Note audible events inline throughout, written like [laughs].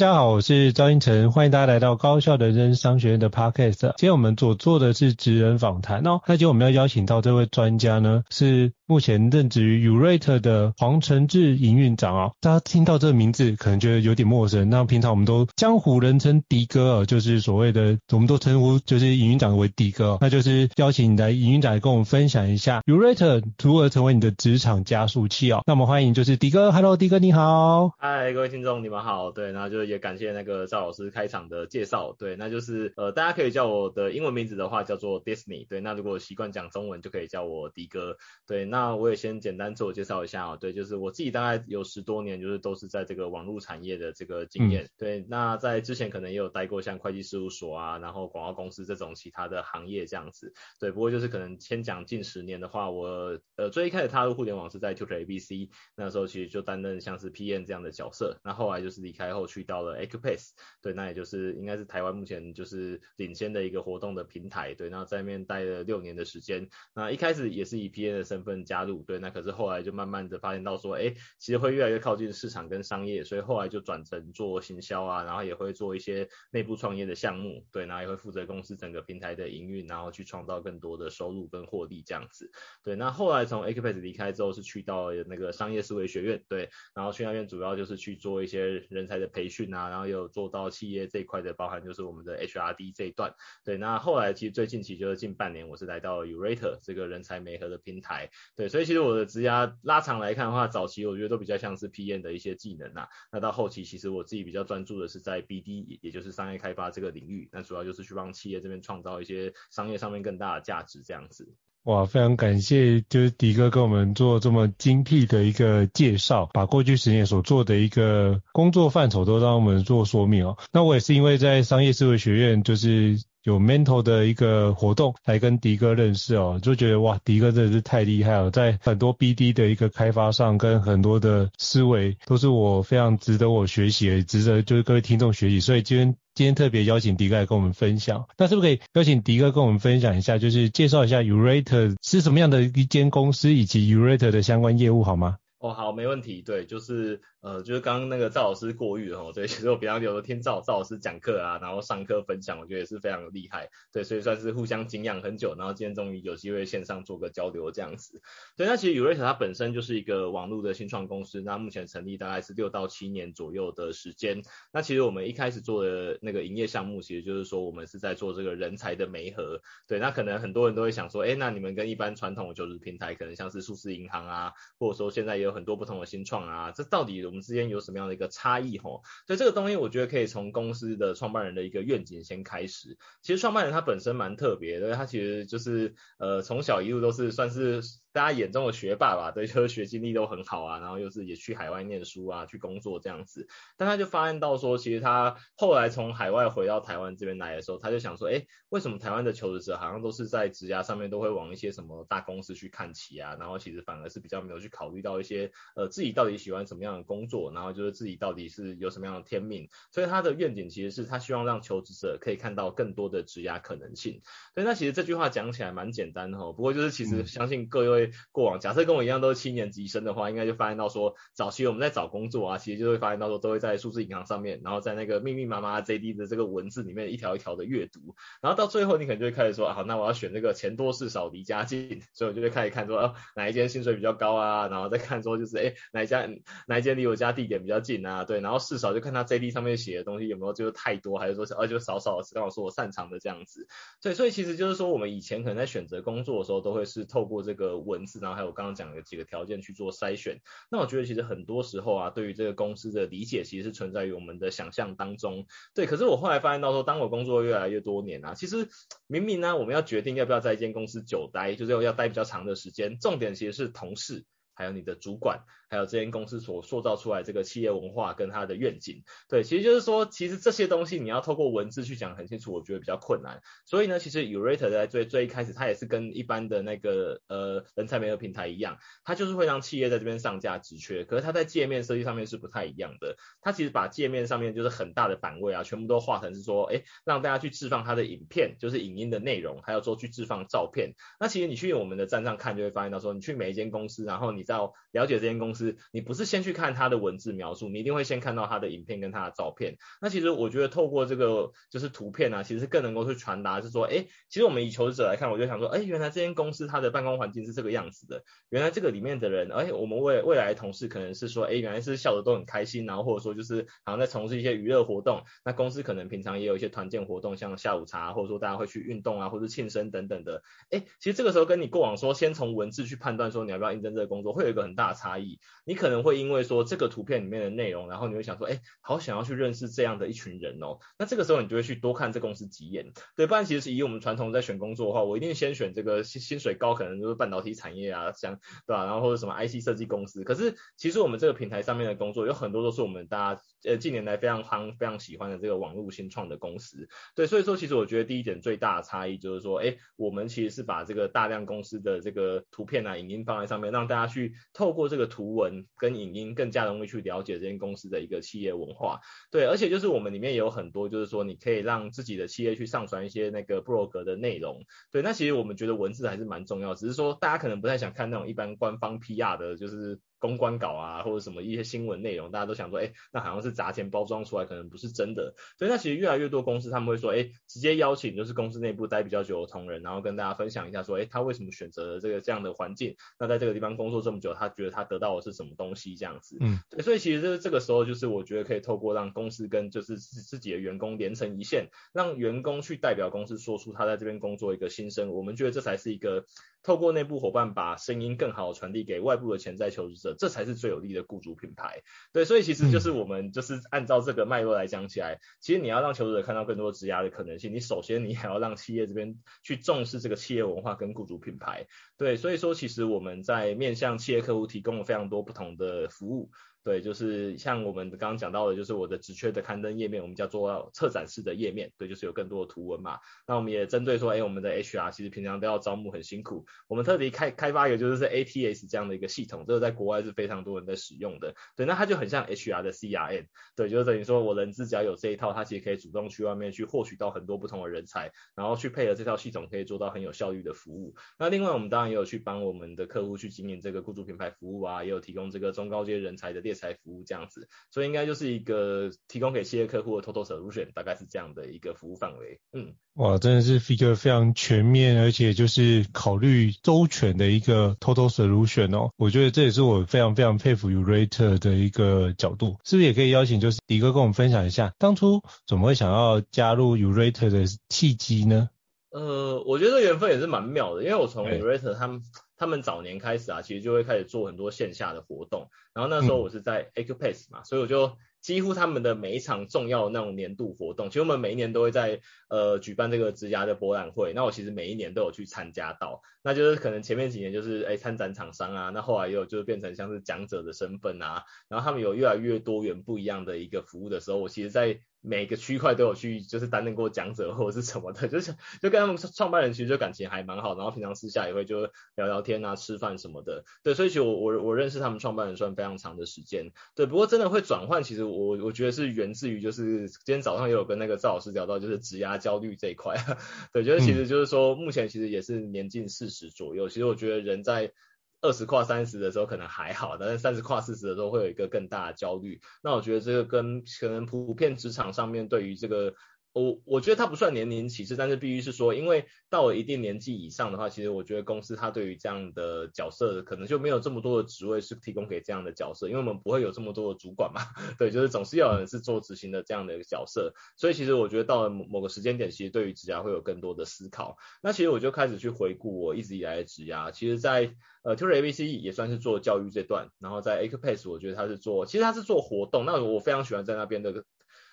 大家好，我是赵英成，欢迎大家来到高效人生商学院的 Podcast。今天我们所做的是职人访谈哦。那今天我们要邀请到这位专家呢，是目前任职于 Urate 的黄承志营运长哦。大家听到这个名字可能觉得有点陌生。那平常我们都江湖人称迪哥哦，就是所谓的我们都称呼就是营运长为迪哥。那就是邀请你来营运长来跟我们分享一下 Urate 如何成为你的职场加速器哦。那我们欢迎就是迪哥，Hello，迪哥你好。嗨，各位听众你们好。对，那就。也感谢那个赵老师开场的介绍，对，那就是呃，大家可以叫我的英文名字的话叫做 Disney，对，那如果习惯讲中文就可以叫我迪哥，对，那我也先简单自我介绍一下啊，对，就是我自己大概有十多年就是都是在这个网络产业的这个经验，嗯、对，那在之前可能也有待过像会计事务所啊，然后广告公司这种其他的行业这样子，对，不过就是可能先讲近十年的话，我呃最一开始踏入互联网是在 Tutor ABC，那时候其实就担任像是 PM 这样的角色，那后来就是离开后去到了 ACPACE 对，那也就是应该是台湾目前就是领先的一个活动的平台，对，那在那边待了六年的时间，那一开始也是以 PM 的身份加入，对，那可是后来就慢慢的发现到说，哎，其实会越来越靠近市场跟商业，所以后来就转成做行销啊，然后也会做一些内部创业的项目，对，然后也会负责公司整个平台的营运，然后去创造更多的收入跟获利这样子，对，那后来从 ACPACE 离开之后是去到那个商业思维学院，对，然后去那边主要就是去做一些人才的培训啊。然后有做到企业这一块的，包含就是我们的 HRD 这一段。对，那后来其实最近期就是近半年，我是来到 Urate 这个人才媒合的平台。对，所以其实我的职涯拉长来看的话，早期我觉得都比较像是 PM 的一些技能呐。那到后期，其实我自己比较专注的是在 BD，也就是商业开发这个领域。那主要就是去帮企业这边创造一些商业上面更大的价值这样子。哇，非常感谢，就是迪哥跟我们做这么精辟的一个介绍，把过去十年所做的一个工作范畴都让我们做说明哦。那我也是因为在商业思维学院，就是有 mentor 的一个活动，来跟迪哥认识哦，就觉得哇，迪哥真的是太厉害了，在很多 BD 的一个开发上，跟很多的思维都是我非常值得我学习，值得就是各位听众学习，所以今天。今天特别邀请迪哥来跟我们分享，那是不是可以邀请迪哥跟我们分享一下，就是介绍一下 Urate 是什么样的一间公司，以及 Urate 的相关业务好吗？哦，好，没问题，对，就是。呃，就是刚刚那个赵老师过誉哦，对，其实我比较有时候听赵赵老师讲课啊，然后上课分享，我觉得也是非常厉害，对，所以算是互相敬仰很久，然后今天终于有机会线上做个交流这样子。对，那其实 Yourate 它本身就是一个网络的新创公司，那目前成立大概是六到七年左右的时间。那其实我们一开始做的那个营业项目，其实就是说我们是在做这个人才的媒合。对，那可能很多人都会想说，哎，那你们跟一般传统的求职平台，可能像是数字银行啊，或者说现在也有很多不同的新创啊，这到底我们之间有什么样的？一个差异吼，所以这个东西我觉得可以从公司的创办人的一个愿景先开始。其实创办人他本身蛮特别的，他其实就是呃从小一路都是算是大家眼中的学霸吧，对，就是学经历都很好啊，然后又是也去海外念书啊，去工作这样子。但他就发现到说，其实他后来从海外回到台湾这边来的时候，他就想说，哎，为什么台湾的求职者好像都是在职涯上面都会往一些什么大公司去看齐啊，然后其实反而是比较没有去考虑到一些呃自己到底喜欢什么样的工作，然后就是自己到底是有什么样的天命。所以他的愿景其实是他希望让求职者可以看到更多的职涯可能性。所以那其实这句话讲起来蛮简单的哦，不过就是其实相信各位过往。假设跟我一样都是七年级生的话，应该就发现到说，早期我们在找工作啊，其实就会发现到说都会在数字银行上面，然后在那个密密麻麻 JD 的这个文字里面一条一条的阅读，然后到最后你可能就会开始说，好，那我要选这个钱多事少离家近，所以我就会开始看说，哦，哪一间薪水比较高啊，然后再看说就是，哎，哪一家哪一间离我家地点比较近啊，对，然后事少就看他 JD 上面写的东西有没有就是太多，还是说是，哦，就少少是刚好说我擅长的这样子，对，所以其实就是说我们以前可能在选择工作的时候，都会是透过这个文字，然后还有刚刚讲的几个条件去做筛选。那我觉得其实很多时候啊，对于这个公司的理解，其实是存在于我们的想象当中。对，可是我后来发现到说，当我工作越来越多年啊，其实明明呢，我们要决定要不要在一间公司久待，就是要待比较长的时间，重点其实是同事。还有你的主管，还有这间公司所塑造出来这个企业文化跟它的愿景，对，其实就是说，其实这些东西你要透过文字去讲很清楚，我觉得比较困难。所以呢，其实 Yourator 在最最一开始，它也是跟一般的那个呃人才媒合平台一样，它就是会让企业在这边上架职缺，可是它在界面设计上面是不太一样的。它其实把界面上面就是很大的版位啊，全部都画成是说，哎，让大家去置放它的影片，就是影音的内容，还有说去置放照片。那其实你去我们的站上看，就会发现到说，你去每一间公司，然后你。要了解这间公司，你不是先去看它的文字描述，你一定会先看到它的影片跟它的照片。那其实我觉得透过这个就是图片啊，其实更能够去传达是说，哎，其实我们以求职者来看，我就想说，哎，原来这间公司它的办公环境是这个样子的。原来这个里面的人，哎，我们未未来的同事可能是说，哎，原来是笑得都很开心，然后或者说就是好像在从事一些娱乐活动。那公司可能平常也有一些团建活动，像下午茶，或者说大家会去运动啊，或者庆生等等的。哎，其实这个时候跟你过往说，先从文字去判断说你要不要应征这个工作，会有一个很大的差异，你可能会因为说这个图片里面的内容，然后你会想说，哎，好想要去认识这样的一群人哦。那这个时候你就会去多看这公司几眼。对，不然其实以我们传统在选工作的话，我一定先选这个薪薪水高，可能就是半导体产业啊，像对吧？然后或者什么 IC 设计公司。可是其实我们这个平台上面的工作有很多都是我们大家呃近年来非常夯、非常喜欢的这个网络新创的公司。对，所以说其实我觉得第一点最大的差异就是说，哎，我们其实是把这个大量公司的这个图片啊、影音放在上面，让大家去透过这个图文跟影音更加容易去了解这间公司的一个企业文化，对，而且就是我们里面也有很多，就是说你可以让自己的企业去上传一些那个 blog 的内容，对，那其实我们觉得文字还是蛮重要，只是说大家可能不太想看那种一般官方 PR 的，就是。公关稿啊，或者什么一些新闻内容，大家都想说，哎，那好像是砸钱包装出来，可能不是真的。所以那其实越来越多公司他们会说，哎，直接邀请就是公司内部待比较久的同仁，然后跟大家分享一下说，哎，他为什么选择了这个这样的环境？那在这个地方工作这么久，他觉得他得到的是什么东西？这样子。嗯，对，所以其实这这个时候就是我觉得可以透过让公司跟就是自自己的员工连成一线，让员工去代表公司说出他在这边工作一个心声。我们觉得这才是一个透过内部伙伴把声音更好的传递给外部的潜在求职者，这才是最有利。的雇主品牌，对，所以其实就是我们就是按照这个脉络来讲起来，其实你要让求职者看到更多职涯的可能性，你首先你还要让企业这边去重视这个企业文化跟雇主品牌，对，所以说其实我们在面向企业客户提供了非常多不同的服务。对，就是像我们刚刚讲到的，就是我的职缺的刊登页面，我们叫做策展式的页面，对，就是有更多的图文嘛。那我们也针对说，哎，我们的 HR 其实平常都要招募很辛苦，我们特别开开发一个就是 ATS 这样的一个系统，这个在国外是非常多人在使用的。对，那它就很像 HR 的 CRM，对，就是等于说我人资只要有这一套，它其实可以主动去外面去获取到很多不同的人才，然后去配合这套系统，可以做到很有效率的服务。那另外我们当然也有去帮我们的客户去经营这个雇主品牌服务啊，也有提供这个中高阶人才的猎才服务这样子，所以应该就是一个提供给企业客户的 total solution，大概是这样的一个服务范围。嗯，哇，真的是一个非常全面，而且就是考虑周全的一个 total solution 哦。我觉得这也是我非常非常佩服 Yourator 的一个角度。是不是也可以邀请就是迪哥跟我们分享一下，当初怎么会想要加入 Yourator 的契机呢？呃，我觉得缘分也是蛮妙的，因为我从 Yourator 他们。他们早年开始啊，其实就会开始做很多线下的活动。然后那时候我是在 Acupace 嘛，嗯、所以我就几乎他们的每一场重要的那种年度活动，其实我们每一年都会在呃举办这个职涯的博览会。那我其实每一年都有去参加到，那就是可能前面几年就是哎参展厂商啊，那后来又就变成像是讲者的身份啊，然后他们有越来越多元不一样的一个服务的时候，我其实在。每个区块都有去，就是担任过讲者或者是什么的，[laughs] 就是就跟他们创办人其实就感情还蛮好，然后平常私下也会就聊聊天啊、吃饭什么的，对，所以其实我我我认识他们创办人算非常长的时间，对，不过真的会转换，其实我我觉得是源自于就是今天早上也有跟那个赵老师聊到，就是职涯焦虑这一块，[laughs] 对，就是其实就是说目前其实也是年近四十左右，其实我觉得人在。二十跨三十的时候可能还好，但是三十跨四十的时候会有一个更大的焦虑。那我觉得这个跟可能普遍职场上面对于这个。我我觉得它不算年龄歧视，但是必须是说，因为到了一定年纪以上的话，其实我觉得公司它对于这样的角色，可能就没有这么多的职位是提供给这样的角色，因为我们不会有这么多的主管嘛，对，就是总是要有人是做执行的这样的一个角色，所以其实我觉得到了某个时间点，其实对于职涯会有更多的思考。那其实我就开始去回顾我一直以来的职涯，其实在呃 Tutor ABC 也算是做教育这段，然后在 a c p a c e 我觉得他是做，其实他是做活动，那我非常喜欢在那边的。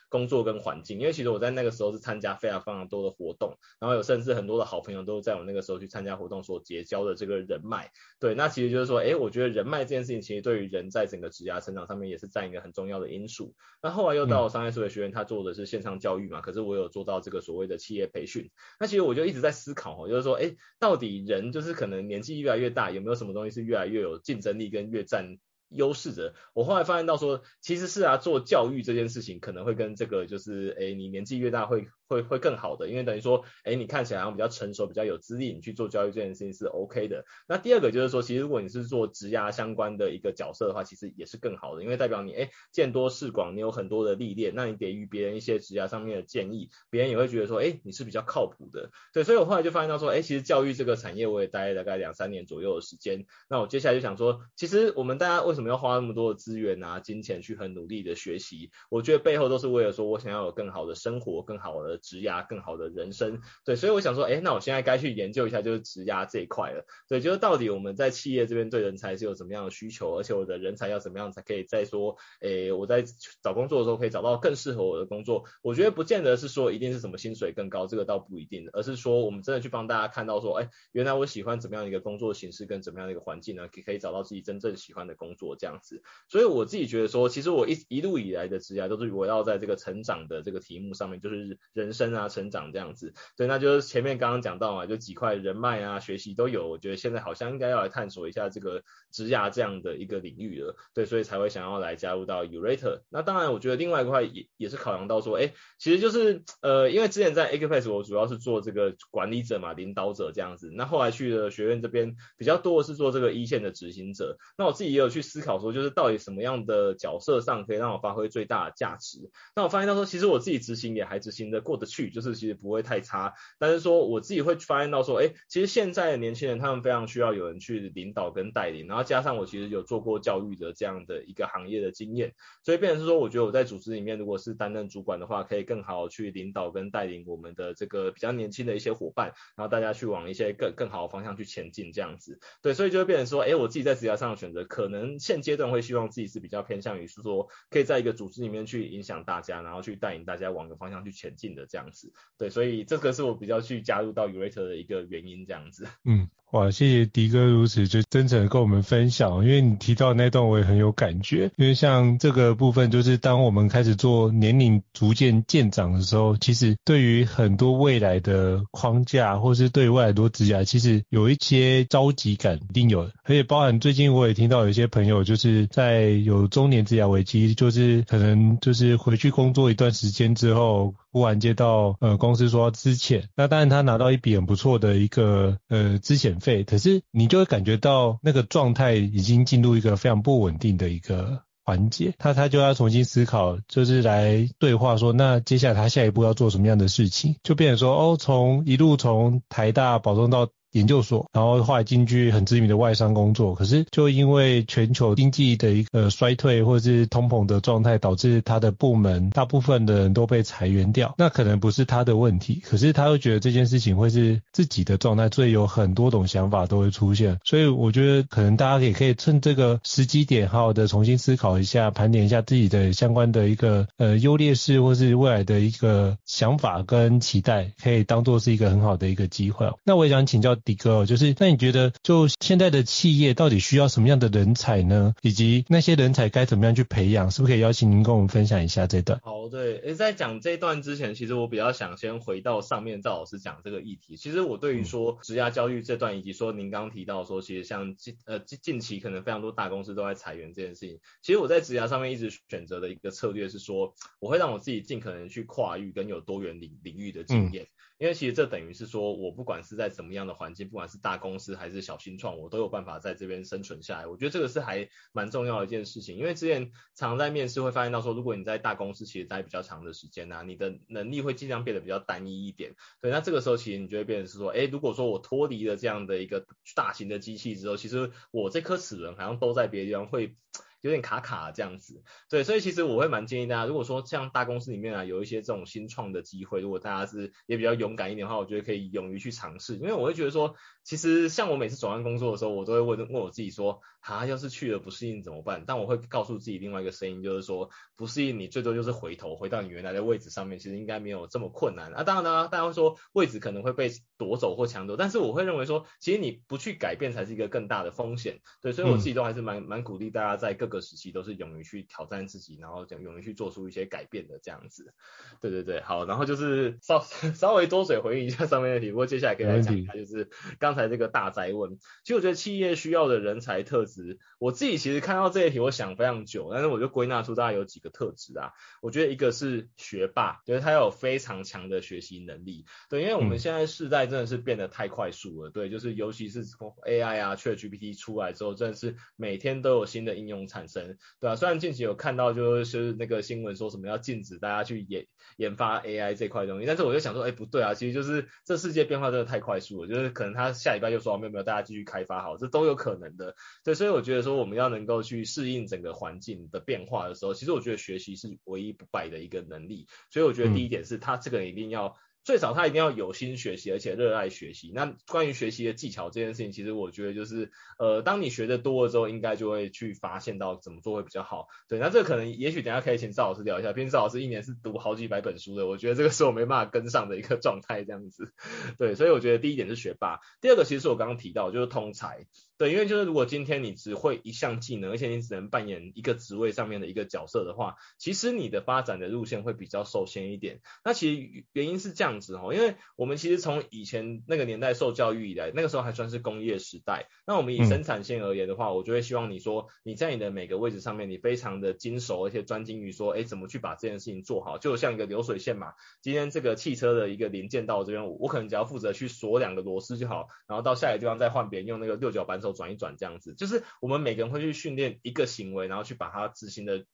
工作跟环境，因为其实我在那个时候是参加非常非常多的活动，然后有甚至很多的好朋友都在我那个时候去参加活动所结交的这个人脉。对，那其实就是说，哎，我觉得人脉这件事情其实对于人在整个职涯成长上面也是占一个很重要的因素。那后来又到商业思维学院，他做的是线上教育嘛，可是我有做到这个所谓的企业培训。那其实我就一直在思考，就是说，哎，到底人就是可能年纪越来越大，有没有什么东西是越来越有竞争力跟越占优势的，我后来发现到说，其实是啊，做教育这件事情可能会跟这个就是，哎，你年纪越大会。会会更好的，因为等于说，哎，你看起来好像比较成熟，比较有资历，你去做教育这件事情是 OK 的。那第二个就是说，其实如果你是做职涯相关的一个角色的话，其实也是更好的，因为代表你，哎，见多识广，你有很多的历练，那你给予别人一些职涯上面的建议，别人也会觉得说，哎，你是比较靠谱的。对，所以我后来就发现到说，哎，其实教育这个产业我也待了大概两三年左右的时间。那我接下来就想说，其实我们大家为什么要花那么多的资源啊、金钱去很努力的学习？我觉得背后都是为了说我想要有更好的生活、更好的职涯、更好的人生，对，所以我想说，哎，那我现在该去研究一下，就是职涯这一块了。对，就是到底我们在企业这边对人才是有怎么样的需求，而且我的人才要怎么样才可以再说，哎，我在找工作的时候可以找到更适合我的工作。我觉得不见得是说一定是什么薪水更高，这个倒不一定，而是说我们真的去帮大家看到说，哎，原来我喜欢怎么样一个工作形式跟怎么样的一个环境呢？可可以找到自己真正喜欢的工作这样子。所以我自己觉得说，其实我一一路以来的职涯都是围绕在这个成长的这个题目上面，就是人人生啊，成长。这样子，对，那就是前面刚刚讲到嘛，就几块人脉啊、学习都有。我觉得现在好像应该要来探索一下这个职涯这样的一个领域了，对，所以才会想要来加入到 u r a t o r。那当然，我觉得另外一块也也是考量到说，哎，其实就是呃，因为之前在 Acupace 我主要是做这个管理者嘛、领导者这样子。那后来去了学院这边，比较多的是做这个一线的执行者。那我自己也有去思考说，就是到底什么样的角色上可以让我发挥最大的价值。那我发现到说，其实我自己执行也还执行的过得去，就是其实。不会太差，但是说我自己会发现到说，哎，其实现在的年轻人他们非常需要有人去领导跟带领，然后加上我其实有做过教育的这样的一个行业的经验，所以变成是说，我觉得我在组织里面如果是担任主管的话，可以更好去领导跟带领我们的这个比较年轻的一些伙伴，然后大家去往一些更更好的方向去前进这样子，对，所以就会变成说，哎，我自己在职涯上的选择，可能现阶段会希望自己是比较偏向于是说，可以在一个组织里面去影响大家，然后去带领大家往一个方向去前进的这样子，对。所以这个是我比较去加入到 Urate 的一个原因，这样子。嗯。哇，谢谢迪哥如此就真诚的跟我们分享，因为你提到那段我也很有感觉，因为像这个部分就是当我们开始做年龄逐渐渐长的时候，其实对于很多未来的框架，或是对于未来多指甲，其实有一些着急感一定有，而且包含最近我也听到有一些朋友就是在有中年职涯危机，就是可能就是回去工作一段时间之后，忽然接到呃公司说要资遣，那当然他拿到一笔很不错的一个呃资费，可是你就会感觉到那个状态已经进入一个非常不稳定的一个环节，他他就要重新思考，就是来对话说，那接下来他下一步要做什么样的事情，就变成说哦，从一路从台大保送到。研究所，然后后来进去很知名的外商工作，可是就因为全球经济的一个衰退或者是通膨的状态，导致他的部门大部分的人都被裁员掉。那可能不是他的问题，可是他又觉得这件事情会是自己的状态，所以有很多种想法都会出现。所以我觉得可能大家也可以趁这个时机点，好好的重新思考一下，盘点一下自己的相关的一个呃优劣势，或是未来的一个想法跟期待，可以当做是一个很好的一个机会。那我也想请教迪哥，就是那你觉得就现在的企业到底需要什么样的人才呢？以及那些人才该怎么样去培养？是不是可以邀请您跟我们分享一下这段？好，对，诶，在讲这段之前，其实我比较想先回到上面赵老师讲这个议题。其实我对于说职涯教育这段，以及说您刚刚提到说，其实像近呃近近期可能非常多大公司都在裁员这件事情，其实我在职涯上面一直选择的一个策略是说，我会让我自己尽可能去跨域跟有多元领领域的经验。嗯因为其实这等于是说，我不管是在怎么样的环境，不管是大公司还是小新创，我都有办法在这边生存下来。我觉得这个是还蛮重要的一件事情。因为之前常在面试会发现到说，如果你在大公司其实待比较长的时间呢、你的能力会尽量变得比较单一一点。对，那这个时候其实你就会变成是说，哎，如果说我脱离了这样的一个大型的机器之后，其实我这颗齿轮好像都在别的地方会。有点卡卡这样子，对，所以其实我会蛮建议大家，如果说像大公司里面啊有一些这种新创的机会，如果大家是也比较勇敢一点的话，我觉得可以勇于去尝试，因为我会觉得说，其实像我每次转换工作的时候，我都会问问我自己说，啊，要是去了不适应怎么办？但我会告诉自己另外一个声音，就是说不适应你最多就是回头回到你原来的位置上面，其实应该没有这么困难啊。当然呢，大家会说位置可能会被夺走或抢走，但是我会认为说，其实你不去改变才是一个更大的风险。对，所以我自己都还是蛮蛮鼓励大家在各个时期都是勇于去挑战自己，然后讲勇于去做出一些改变的这样子。对对对，好，然后就是稍 [laughs] 稍微多嘴回应一下上面的题，不过接下来可以来讲一下，就是刚才这个大灾问，其实我觉得企业需要的人才特质。我自己其实看到这一题，我想非常久，但是我就归纳出大概有几个特质啊。我觉得一个是学霸，就是他有非常强的学习能力。对，因为我们现在世代真的是变得太快速了。对，就是尤其是 AI 啊，ChatGPT 出来之后，真的是每天都有新的应用产产生。对啊，虽然近期有看到就是那个新闻说什么要禁止大家去研研发 AI 这块东西，但是我就想说，哎，不对啊，其实就是这世界变化真的太快速了，就是可能他下礼拜就说没有没有，大家继续开发好，这都有可能的。对，所以。我觉得说，我们要能够去适应整个环境的变化的时候，其实我觉得学习是唯一不败的一个能力。所以我觉得第一点是他这个一定要。最少他一定要有心学习，而且热爱学习。那关于学习的技巧这件事情，其实我觉得就是，呃，当你学的多了之后，应该就会去发现到怎么做会比较好。对，那这可能也许等下可以请赵老师聊一下，毕竟赵老师一年是读好几百本书的，我觉得这个是我没办法跟上的一个状态这样子。对，所以我觉得第一点是学霸，第二个其实是我刚刚提到就是通才。对，因为就是如果今天你只会一项技能，而且你只能扮演一个职位上面的一个角色的话，其实你的发展的路线会比较受限一点。那其实原因是这样子哦。因为我们其实从以前那个年代受教育以来，那个时候还算是工业时代。那我们以生产线而言的话，我就会希望你说你在你的每个位置上面，你非常的精熟，而且专精于说，哎，怎么去把这件事情做好。就像一个流水线嘛，今天这个汽车的一个零件到我这边，我可能只要负责去锁两个螺丝就好，然后到下一个地方再换别人用那个六角扳手转一转这样子。就是我们每个人会去训练一个行为，然后去把它执行的。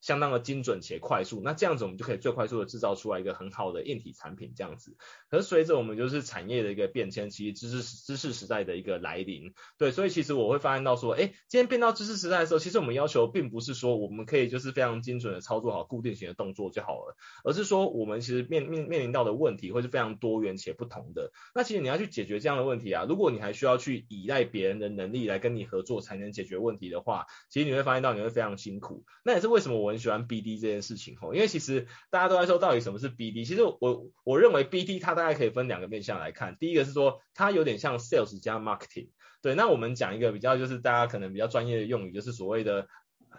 相当的精准且快速，那这样子我们就可以最快速的制造出来一个很好的硬体产品，这样子。可是随着我们就是产业的一个变迁，其实知识知识时代的一个来临，对，所以其实我会发现到说，哎，今天变到知识时代的时候，其实我们要求并不是说我们可以就是非常精准的操作好固定型的动作就好了，而是说我们其实面面面临到的问题会是非常多元且不同的。那其实你要去解决这样的问题啊，如果你还需要去依赖别人的能力来跟你合作才能解决问题的话，其实你会发现到你会非常辛苦。那也是为什么我。很喜欢 BD 这件事情吼，因为其实大家都在说到底什么是 BD，其实我我认为 BD 它大概可以分两个面向来看，第一个是说它有点像 sales 加 marketing，对，那我们讲一个比较就是大家可能比较专业的用语，就是所谓的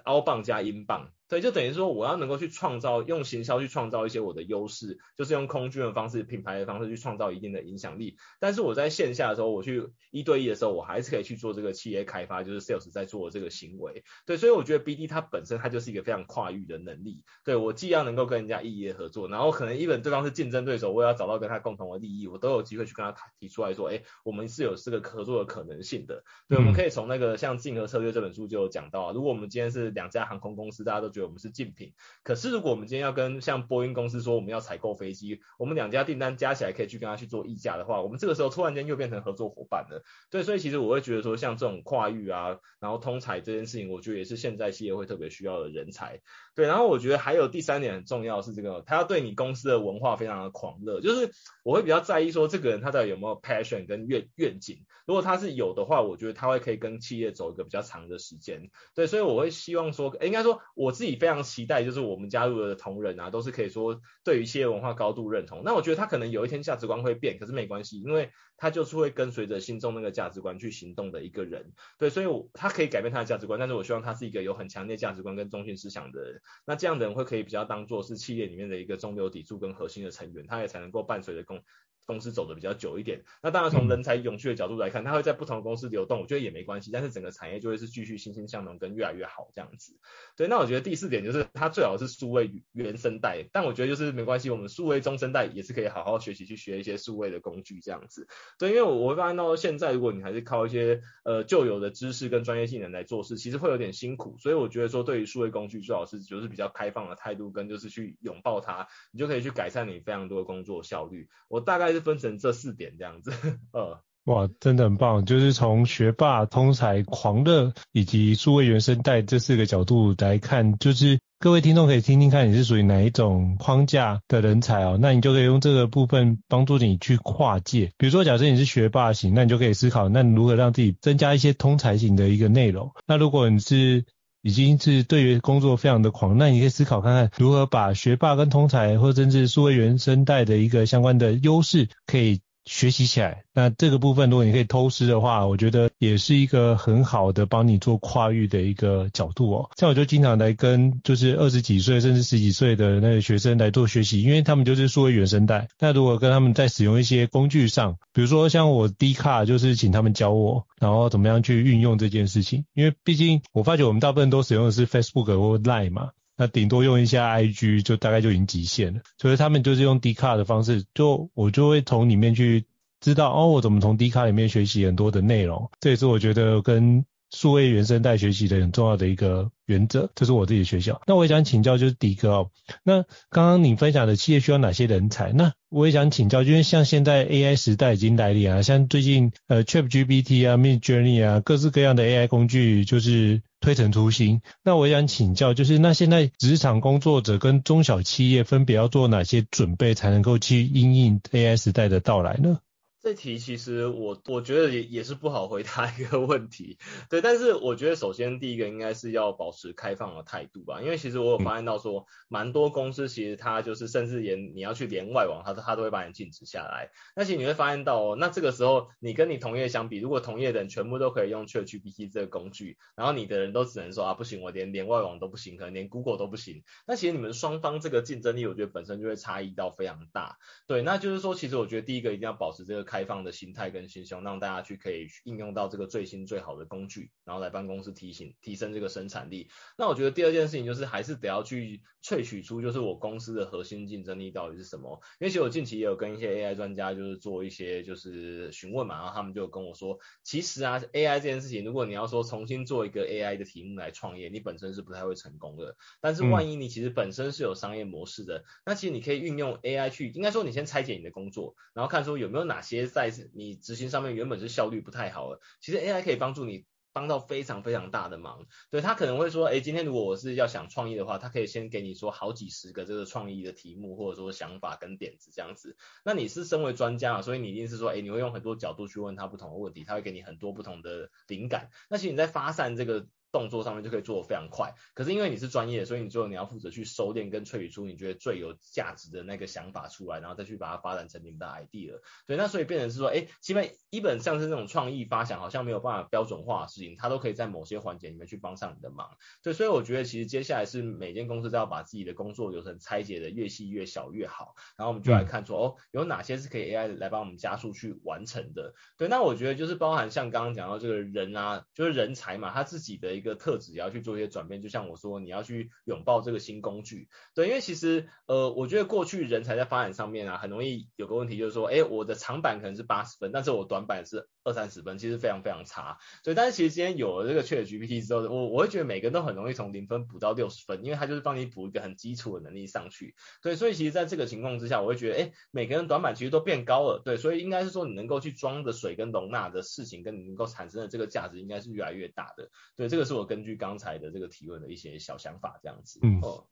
outbound 加 inbound。对，就等于说我要能够去创造，用行销去创造一些我的优势，就是用空军的方式、品牌的方式去创造一定的影响力。但是我在线下的时候，我去一对一的时候，我还是可以去做这个企业开发，就是 sales 在做的这个行为。对，所以我觉得 BD 它本身它就是一个非常跨域的能力。对，我既要能够跟人家异业合作，然后可能 even 对方是竞争对手，我也要找到跟他共同的利益，我都有机会去跟他提出来说，哎，我们是有这个合作的可能性的。对，我们可以从那个像竞合策略这本书就有讲到啊，如果我们今天是两家航空公司，大家都觉我们是竞品。可是如果我们今天要跟像波音公司说我们要采购飞机，我们两家订单加起来可以去跟他去做议价的话，我们这个时候突然间又变成合作伙伴了。对，所以其实我会觉得说，像这种跨域啊，然后通才这件事情，我觉得也是现在企业会特别需要的人才。对，然后我觉得还有第三点很重要是这个，他要对你公司的文化非常的狂热，就是我会比较在意说这个人他到底有没有 passion 跟愿愿景。如果他是有的话，我觉得他会可以跟企业走一个比较长的时间。对，所以我会希望说，应该说我自己非常期待，就是我们加入的同仁啊，都是可以说对于企业文化高度认同。那我觉得他可能有一天价值观会变，可是没关系，因为他就是会跟随着心中那个价值观去行动的一个人。对，所以我他可以改变他的价值观，但是我希望他是一个有很强烈价值观跟中心思想的人。那这样的人会可以比较当做是企业里面的一个中流砥柱跟核心的成员，他也才能够伴随着公公司走的比较久一点。那当然从人才永续的角度来看，他会在不同的公司流动，我觉得也没关系。但是整个产业就会是继续欣欣向荣跟越来越好这样子。对，那我觉得第四点就是他最好是数位原生代，但我觉得就是没关系，我们数位中生代也是可以好好学习去学一些数位的工具这样子。对，因为我会发现到现在，如果你还是靠一些呃旧有的知识跟专业技能来做事，其实会有点辛苦。所以我觉得说，对于数位工具最好是就是比较开放的态度跟就是去拥抱它，你就可以去改善你非常多的工作效率。我大概是分成这四点这样子，呃，[laughs] 哇，真的很棒，就是从学霸、通才、狂热以及数位原生代这四个角度来看，就是各位听众可以听听看你是属于哪一种框架的人才哦，那你就可以用这个部分帮助你去跨界。比如说，假设你是学霸型，那你就可以思考，那你如何让自己增加一些通才型的一个内容。那如果你是已经是对于工作非常的狂，那你可以思考看看如何把学霸跟通才或者甚至数位原生代的一个相关的优势可以学习起来，那这个部分如果你可以偷师的话，我觉得也是一个很好的帮你做跨域的一个角度哦。像我就经常来跟就是二十几岁甚至十几岁的那个学生来做学习，因为他们就是数位原生代。那如果跟他们在使用一些工具上，比如说像我 D 卡就是请他们教我，然后怎么样去运用这件事情。因为毕竟我发觉我们大部分都使用的是 Facebook 或 Line 嘛。那顶多用一下 IG 就大概就已经极限了，所以他们就是用 D 卡的方式，就我就会从里面去知道哦，我怎么从 D 卡里面学习很多的内容，这也是我觉得跟数位原生代学习的很重要的一个原则，这是我自己的学校。那我也想请教就是迪哥哦，那刚刚你分享的企业需要哪些人才？那我也想请教，因为像现在 AI 时代已经来临啊，像最近呃 ChatGPT 啊、Midjourney 啊，各式各样的 AI 工具就是。推陈出新，那我也想请教，就是那现在职场工作者跟中小企业分别要做哪些准备，才能够去因应 AI 时代的到来呢？这题其实我我觉得也也是不好回答一个问题，对，但是我觉得首先第一个应该是要保持开放的态度吧，因为其实我有发现到说，蛮多公司其实它就是甚至连你要去连外网，它它都会把你禁止下来。那其实你会发现到哦，那这个时候你跟你同业相比，如果同业的人全部都可以用 ChatGPT 这个工具，然后你的人都只能说啊不行，我连连外网都不行，可能连 Google 都不行，那其实你们双方这个竞争力，我觉得本身就会差异到非常大。对，那就是说，其实我觉得第一个一定要保持这个。开放的心态跟心胸，让大家去可以应用到这个最新最好的工具，然后来帮公司提醒提升这个生产力。那我觉得第二件事情就是还是得要去萃取出就是我公司的核心竞争力到底是什么。因为其实我近期也有跟一些 AI 专家就是做一些就是询问嘛，然后他们就跟我说，其实啊 AI 这件事情，如果你要说重新做一个 AI 的题目来创业，你本身是不太会成功的。但是万一你其实本身是有商业模式的，嗯、那其实你可以运用 AI 去，应该说你先拆解你的工作，然后看出有没有哪些。在你执行上面原本是效率不太好的，其实 AI 可以帮助你帮到非常非常大的忙。对，他可能会说，哎，今天如果我是要想创业的话，他可以先给你说好几十个这个创意的题目，或者说想法跟点子这样子。那你是身为专家啊，所以你一定是说，哎，你会用很多角度去问他不同的问题，他会给你很多不同的灵感。那其实你在发散这个。动作上面就可以做得非常快，可是因为你是专业，所以你最后你要负责去收敛跟萃取出你觉得最有价值的那个想法出来，然后再去把它发展成你们的 idea。对，那所以变成是说，哎，基本基本上是那种创意发想好像没有办法标准化的事情，它都可以在某些环节里面去帮上你的忙。对，所以我觉得其实接下来是每间公司都要把自己的工作流程拆解的越细越小越好，然后我们就来看说，哦，有哪些是可以 AI 来帮我们加速去完成的。对，那我觉得就是包含像刚刚讲到这个人啊，就是人才嘛，他自己的一个特质也要去。做一些转变，就像我说，你要去拥抱这个新工具，对，因为其实呃，我觉得过去人才在发展上面啊，很容易有个问题，就是说，哎，我的长板可能是八十分，但是我短板是二三十分，其实非常非常差。所以，但是其实今天有了这个 ChatGPT 之后，我我会觉得每个人都很容易从零分补到六十分，因为它就是帮你补一个很基础的能力上去。对，所以其实在这个情况之下，我会觉得，哎，每个人短板其实都变高了。对，所以应该是说你能够去装的水跟容纳的事情，跟你能够产生的这个价值，应该是越来越大的。对，这个是我根据刚才的这个提问的一些小想法，这样子。嗯。哦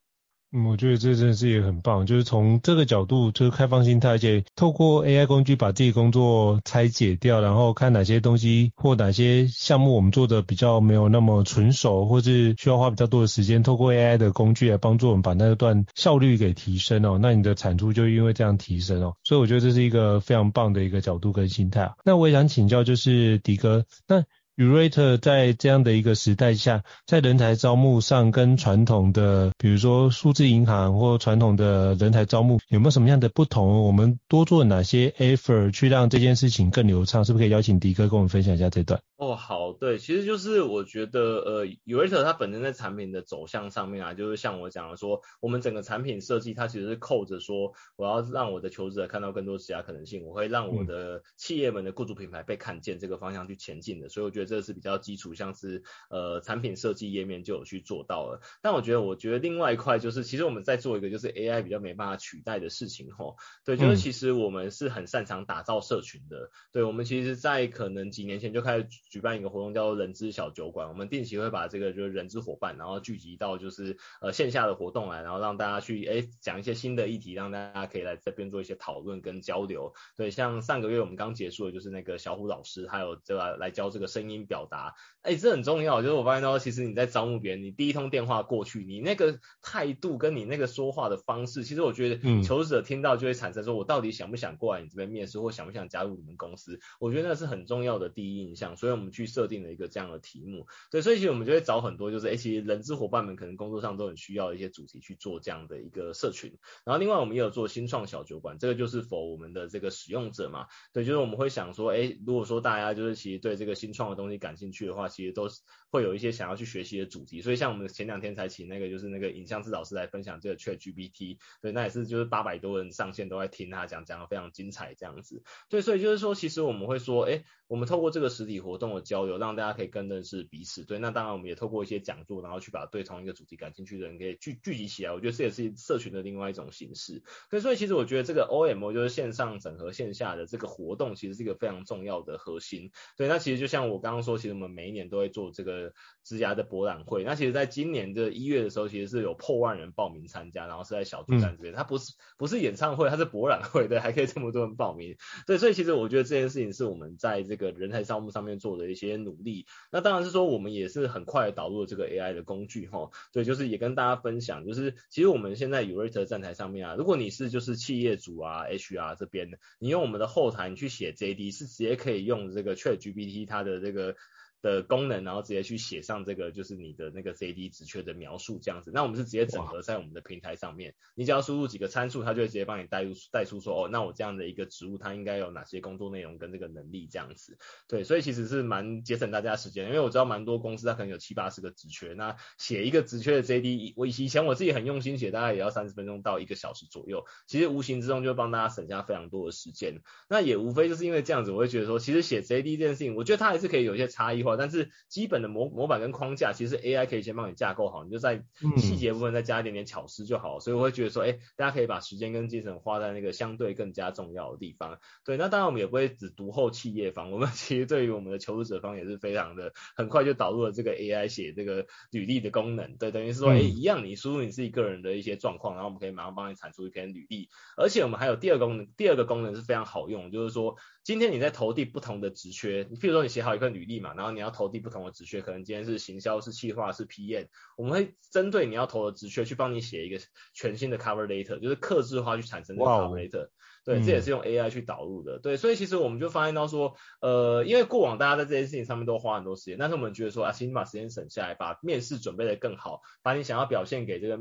嗯，我觉得这真的是也很棒，就是从这个角度，就是开放心态，而且透过 AI 工具把自己工作拆解掉，然后看哪些东西或哪些项目我们做的比较没有那么纯熟，或是需要花比较多的时间，透过 AI 的工具来帮助我们把那段效率给提升哦，那你的产出就因为这样提升哦，所以我觉得这是一个非常棒的一个角度跟心态。那我也想请教，就是迪哥，那 Urate 在这样的一个时代下，在人才招募上跟传统的，比如说数字银行或传统的人才招募，有没有什么样的不同？我们多做哪些 effort 去让这件事情更流畅？是不是可以邀请迪哥跟我们分享一下这段？哦，好，对，其实就是我觉得，呃，Urate 它本身在产品的走向上面啊，就是像我讲的说，我们整个产品设计它其实是扣着说，我要让我的求职者看到更多职涯可能性，我会让我的企业们的雇主品牌被看见这个方向去前进的，所以我觉得。这是比较基础，像是呃产品设计页面就有去做到了。但我觉得，我觉得另外一块就是，其实我们在做一个就是 AI 比较没办法取代的事情吼。对，就是其实我们是很擅长打造社群的。对，我们其实，在可能几年前就开始举办一个活动，叫做人资小酒馆。我们定期会把这个就是人资伙伴，然后聚集到就是呃线下的活动来，然后让大家去哎讲一些新的议题，让大家可以来这边做一些讨论跟交流。对，像上个月我们刚结束的就是那个小虎老师，还有这个来教这个声音。表达，哎、欸，这很重要。就是我发现到，其实你在招募别人，你第一通电话过去，你那个态度跟你那个说话的方式，其实我觉得求职者听到就会产生说，我到底想不想过来你这边面试，或想不想加入你们公司？我觉得那是很重要的第一印象。所以我们去设定了一个这样的题目。对，所以其实我们就会找很多，就是哎、欸，其实人资伙伴们可能工作上都很需要一些主题去做这样的一个社群。然后另外我们也有做新创小酒馆，这个就是 for 我们的这个使用者嘛。对，就是我们会想说，哎、欸，如果说大家就是其实对这个新创的东西感兴趣的话，其实都是会有一些想要去学习的主题，所以像我们前两天才请那个就是那个影像制导师来分享这个 ChatGPT，对，那也是就是八百多人上线都在听他讲，讲的非常精彩这样子，对，所以就是说其实我们会说，哎，我们透过这个实体活动的交流，让大家可以更认识彼此，对，那当然我们也透过一些讲座，然后去把对同一个主题感兴趣的人给聚聚集起来，我觉得这也是社群的另外一种形式，对，所以其实我觉得这个 OMO 就是线上整合线下的这个活动，其实是一个非常重要的核心，对，那其实就像我刚刚说，其实我们每一年都会做这个职涯的博览会。那其实，在今年的一月的时候，其实是有破万人报名参加，然后是在小巨蛋这边。它不是不是演唱会，它是博览会，对，还可以这么多人报名。对，所以其实我觉得这件事情是我们在这个人才招募上面做的一些努力。那当然是说，我们也是很快导入了这个 AI 的工具哈。对，就是也跟大家分享，就是其实我们现在 Yourator 站台上面啊，如果你是就是企业主啊、HR 这边的，你用我们的后台你去写 JD，是直接可以用这个 ChatGPT 它的这个。的功能，然后直接去写上这个就是你的那个 JD 职缺的描述这样子，那我们是直接整合在我们的平台上面，你只要输入几个参数，它就会直接帮你带入带出说，哦，那我这样的一个职务它应该有哪些工作内容跟这个能力这样子，对，所以其实是蛮节省大家时间，因为我知道蛮多公司它可能有七八十个职缺，那写一个职缺的 JD，我以前我自己很用心写，大概也要三十分钟到一个小时左右，其实无形之中就帮大家省下非常多的时间，那也无非就是因为这样子，我会觉得说，其实写 JD 这件事情，我觉得它还是可以有一些差异化。但是基本的模模板跟框架，其实 AI 可以先帮你架构好，你就在细节部分再加一点点巧思就好。嗯、所以我会觉得说，哎、欸，大家可以把时间跟精神花在那个相对更加重要的地方。对，那当然我们也不会只读后企业方，我们 [laughs] 其实对于我们的求职者方也是非常的，很快就导入了这个 AI 写这个履历的功能。对，等于是说，哎、欸，一样你输入你自己个人的一些状况，然后我们可以马上帮你产出一篇履历。而且我们还有第二个功能，第二个功能是非常好用，就是说。今天你在投递不同的职缺，你譬如说你写好一份履历嘛，然后你要投递不同的职缺，可能今天是行销、是企划、是 PM，我们会针对你要投的职缺去帮你写一个全新的 cover letter，就是克制化去产生的 cover letter。对，这也是用 AI 去导入的。嗯、对，所以其实我们就发现到说，呃，因为过往大家在这件事情上面都花很多时间，但是我们觉得说啊，请你把时间省下来，把面试准备的更好，把你想要表现给这个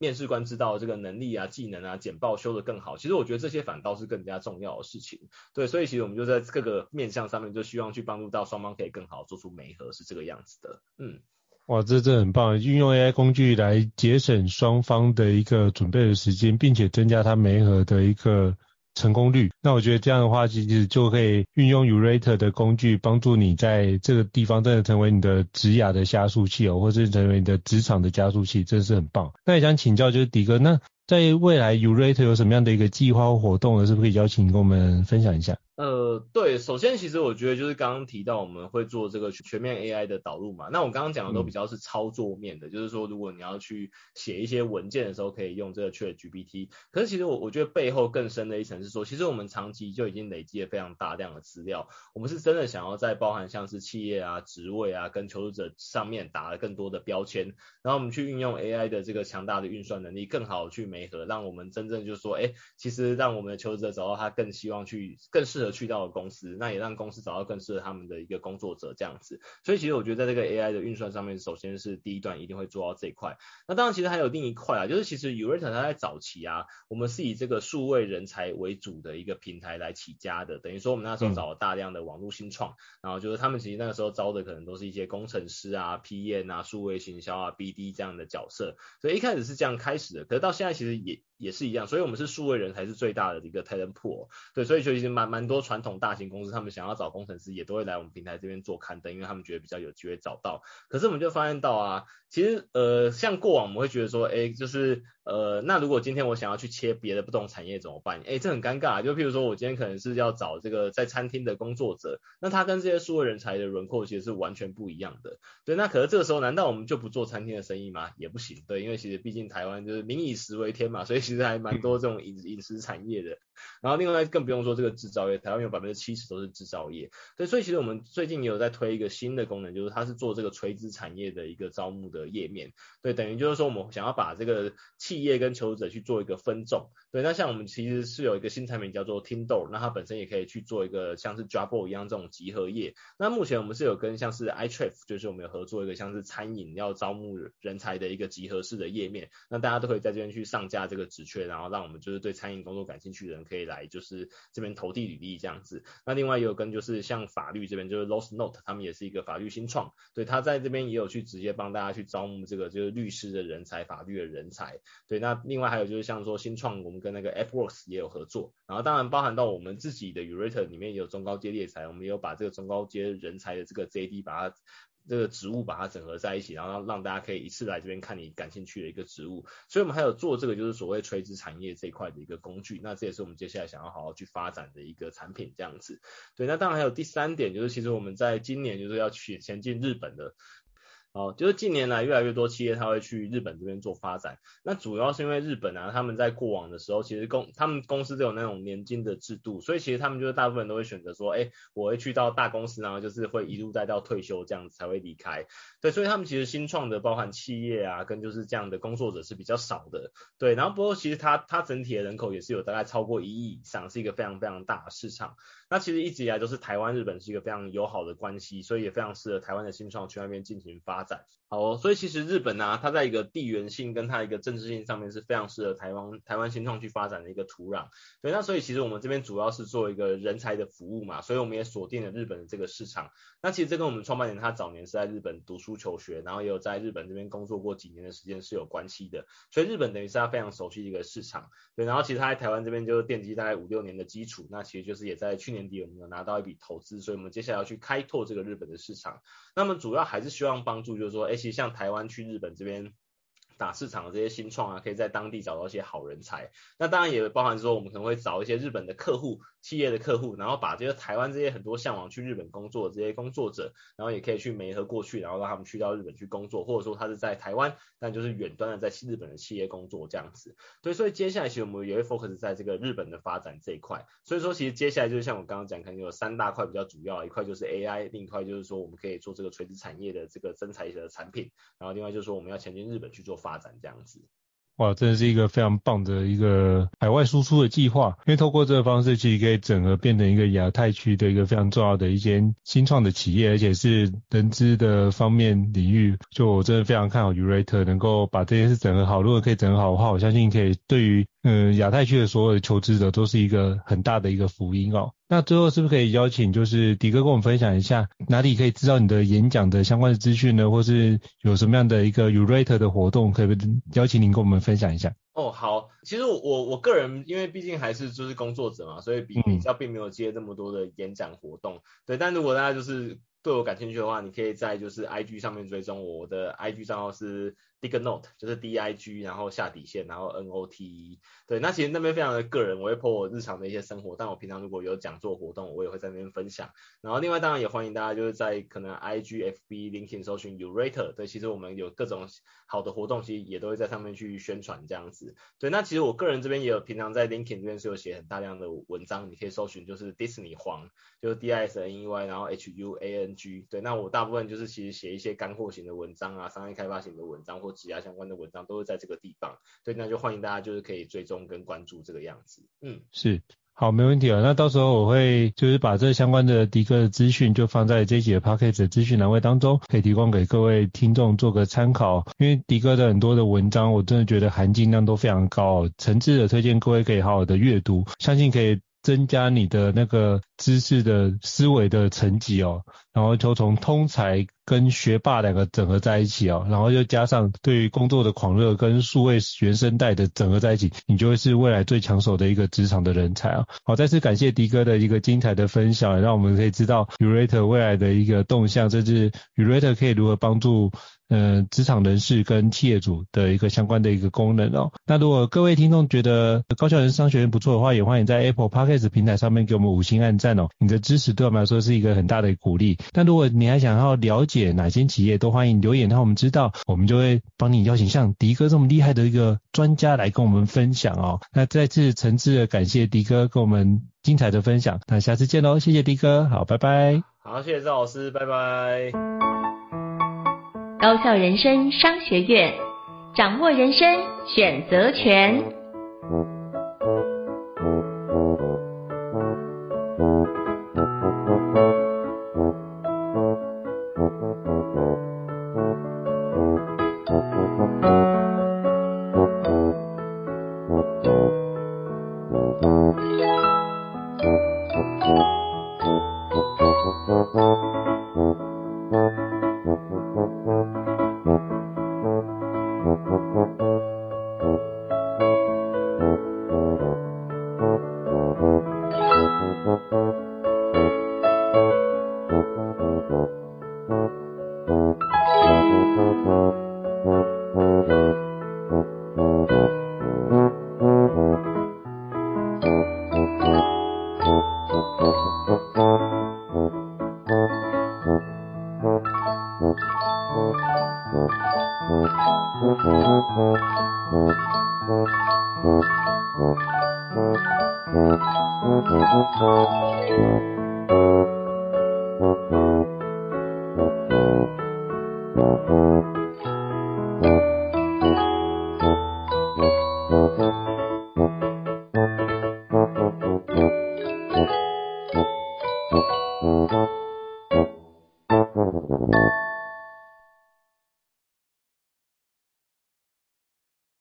面试官知道这个能力啊、技能啊、简报修得更好。其实我觉得这些反倒是更加重要的事情。对，所以其实我们就在各个面向上面，就希望去帮助到双方可以更好做出媒合，是这个样子的。嗯，哇，这这很棒，运用 AI 工具来节省双方的一个准备的时间，并且增加他媒合的一个。成功率。那我觉得这样的话，其实就可以运用 Urate 的工具，帮助你在这个地方真的成为你的职涯的加速器哦，或是成为你的职场的加速器，真是很棒。那也想请教就是迪哥，那在未来 Urate 有什么样的一个计划或活动呢？是不是可以邀请跟我们分享一下？呃，对，首先其实我觉得就是刚刚提到我们会做这个全面 AI 的导入嘛，那我刚刚讲的都比较是操作面的，嗯、就是说如果你要去写一些文件的时候，可以用这个 ChatGPT。可是其实我我觉得背后更深的一层是说，其实我们长期就已经累积了非常大量的资料，我们是真的想要在包含像是企业啊、职位啊跟求职者上面打了更多的标签，然后我们去运用 AI 的这个强大的运算能力，更好去媒合，让我们真正就是说，哎，其实让我们的求职者找到他更希望去、更适合去到的公司。那也让公司找到更适合他们的一个工作者这样子，所以其实我觉得在这个 AI 的运算上面，首先是第一段一定会做到这一块。那当然其实还有另一块啊，就是其实 yourator 它在早期啊，我们是以这个数位人才为主的一个平台来起家的，等于说我们那时候找了大量的网络新创，嗯、然后就是他们其实那个时候招的可能都是一些工程师啊、PM 啊、数位行销啊、BD 这样的角色，所以一开始是这样开始的，可是到现在其实也也是一样，所以我们是数位人才是最大的一个 talent pool，对，所以就已经蛮蛮多传统大型公司他们想要找工程师，也都会来我们平台这边做刊登，因为他们觉得比较有机会找到。可是我们就发现到啊，其实呃，像过往我们会觉得说，哎，就是。呃，那如果今天我想要去切别的不同产业怎么办？哎，这很尴尬。就譬如说我今天可能是要找这个在餐厅的工作者，那他跟这些数位人才的轮廓其实是完全不一样的。对，那可是这个时候难道我们就不做餐厅的生意吗？也不行。对，因为其实毕竟台湾就是民以食为天嘛，所以其实还蛮多这种饮饮食产业的。然后另外更不用说这个制造业，台湾有百分之七十都是制造业。对，所以其实我们最近也有在推一个新的功能，就是它是做这个垂直产业的一个招募的页面。对，等于就是说我们想要把这个企业跟求职者去做一个分众，对，那像我们其实是有一个新产品叫做 Teamdoor，那它本身也可以去做一个像是 Jobbo 一样这种集合页。那目前我们是有跟像是 iTrif，就是我们有合作一个像是餐饮要招募人才的一个集合式的页面，那大家都可以在这边去上架这个缺，然后让我们就是对餐饮工作感兴趣的人可以来就是这边投递履历这样子。那另外也有跟就是像法律这边就是 LawsNote，他们也是一个法律新创，对，他在这边也有去直接帮大家去招募这个就是律师的人才、法律的人才。对，那另外还有就是像说新创，我们跟那个 AppWorks 也有合作，然后当然包含到我们自己的 yourator 里面也有中高阶猎才，我们也有把这个中高阶人才的这个 JD 把它这个植物把它整合在一起，然后让大家可以一次来这边看你感兴趣的一个植物，所以我们还有做这个就是所谓垂直产业这一块的一个工具，那这也是我们接下来想要好好去发展的一个产品这样子。对，那当然还有第三点就是其实我们在今年就是要去前进日本的。哦，就是近年来越来越多企业他会去日本这边做发展，那主要是因为日本啊，他们在过往的时候，其实公他们公司都有那种年金的制度，所以其实他们就是大部分都会选择说，哎，我会去到大公司，然后就是会一路待到退休这样子才会离开。对，所以他们其实新创的包含企业啊，跟就是这样的工作者是比较少的。对，然后不过其实它它整体的人口也是有大概超过一亿以上，是一个非常非常大的市场。那其实一直以来都是台湾日本是一个非常友好的关系，所以也非常适合台湾的新创去那边进行发展。好哦，所以其实日本呢、它在一个地缘性跟它一个政治性上面是非常适合台湾台湾新创去发展的一个土壤。对，那所以其实我们这边主要是做一个人才的服务嘛，所以我们也锁定了日本的这个市场。那其实这跟我们创办人他早年是在日本读书求学，然后也有在日本这边工作过几年的时间是有关系的。所以日本等于是他非常熟悉的一个市场。对，然后其实他在台湾这边就是奠基大概五六年的基础。那其实就是也在去年底我们有拿到一笔投资，所以我们接下来要去开拓这个日本的市场。那么主要还是希望帮助，就是说，哎，其实像台湾去日本这边。打市场的这些新创啊，可以在当地找到一些好人才。那当然也包含说，我们可能会找一些日本的客户、企业的客户，然后把这些台湾这些很多向往去日本工作的这些工作者，然后也可以去媒合过去，然后让他们去到日本去工作，或者说他是在台湾，但就是远端的在日本的企业工作这样子。对，所以接下来其实我们也会 focus 在这个日本的发展这一块。所以说，其实接下来就是像我刚刚讲，可能有三大块比较主要，一块就是 AI，另一块就是说我们可以做这个垂直产业的这个增材的产品，然后另外就是说我们要前进日本去做发发展这样子。哇，真的是一个非常棒的一个海外输出的计划，因为透过这个方式，其实可以整合变成一个亚太区的一个非常重要的一间新创的企业，而且是人资的方面领域，就我真的非常看好 Urate 能够把这件事整合好。如果可以整合好的话，我相信可以对于嗯亚太区的所有的求职者都是一个很大的一个福音哦。那最后是不是可以邀请就是迪哥跟我们分享一下哪里可以知道你的演讲的相关的资讯呢？或是有什么样的一个 yourator 的活动，可以邀请您跟我们分享一下？哦，好，其实我我个人因为毕竟还是就是工作者嘛，所以比比较并没有接这么多的演讲活动，对，但如果大家就是对我感兴趣的话，你可以在就是 IG 上面追踪我，我的 IG 账号是。Dignote 就是 D I G，然后下底线，然后 N O T E，对，那其实那边非常的个人，我会 po 我日常的一些生活，但我平常如果有讲座活动，我也会在那边分享。然后另外当然也欢迎大家就是在可能 I G F B LinkedIn 搜寻 curator 对，其实我们有各种好的活动，其实也都会在上面去宣传这样子。对，那其实我个人这边也有平常在 LinkedIn 这边是有写很大量的文章，你可以搜寻就是 Disney 黄，就是 D I S N E Y，然后 H U A N G，对，那我大部分就是其实写一些干货型的文章啊，商业开发型的文章或职涯相关的文章。都是在这个地方，所以那就欢迎大家就是可以追踪跟关注这个样子。嗯，是，好，没问题啊。那到时候我会就是把这相关的迪哥的资讯就放在这一集的 Podcast 的资讯栏位当中，可以提供给各位听众做个参考。因为迪哥的很多的文章，我真的觉得含金量都非常高，诚挚的推荐各位可以好好的阅读，相信可以。增加你的那个知识的思维的层级哦，然后就从通才跟学霸两个整合在一起哦，然后又加上对于工作的狂热跟数位原生代的整合在一起，你就会是未来最抢手的一个职场的人才啊！好，再次感谢迪哥的一个精彩的分享，让我们可以知道 Urate 未来的一个动向，甚至 Urate 可以如何帮助。呃，职场人士跟企业主的一个相关的一个功能哦。那如果各位听众觉得高校人商学院不错的话，也欢迎在 Apple Podcast 平台上面给我们五星按赞哦。你的支持对我们来说是一个很大的鼓励。那如果你还想要了解哪些企业，都欢迎留言让我们知道，我们就会帮你邀请像迪哥这么厉害的一个专家来跟我们分享哦。那再次诚挚的感谢迪哥跟我们精彩的分享。那下次见喽，谢谢迪哥，好，拜拜。好，谢谢赵老师，拜拜。高校人生商学院，掌握人生选择权。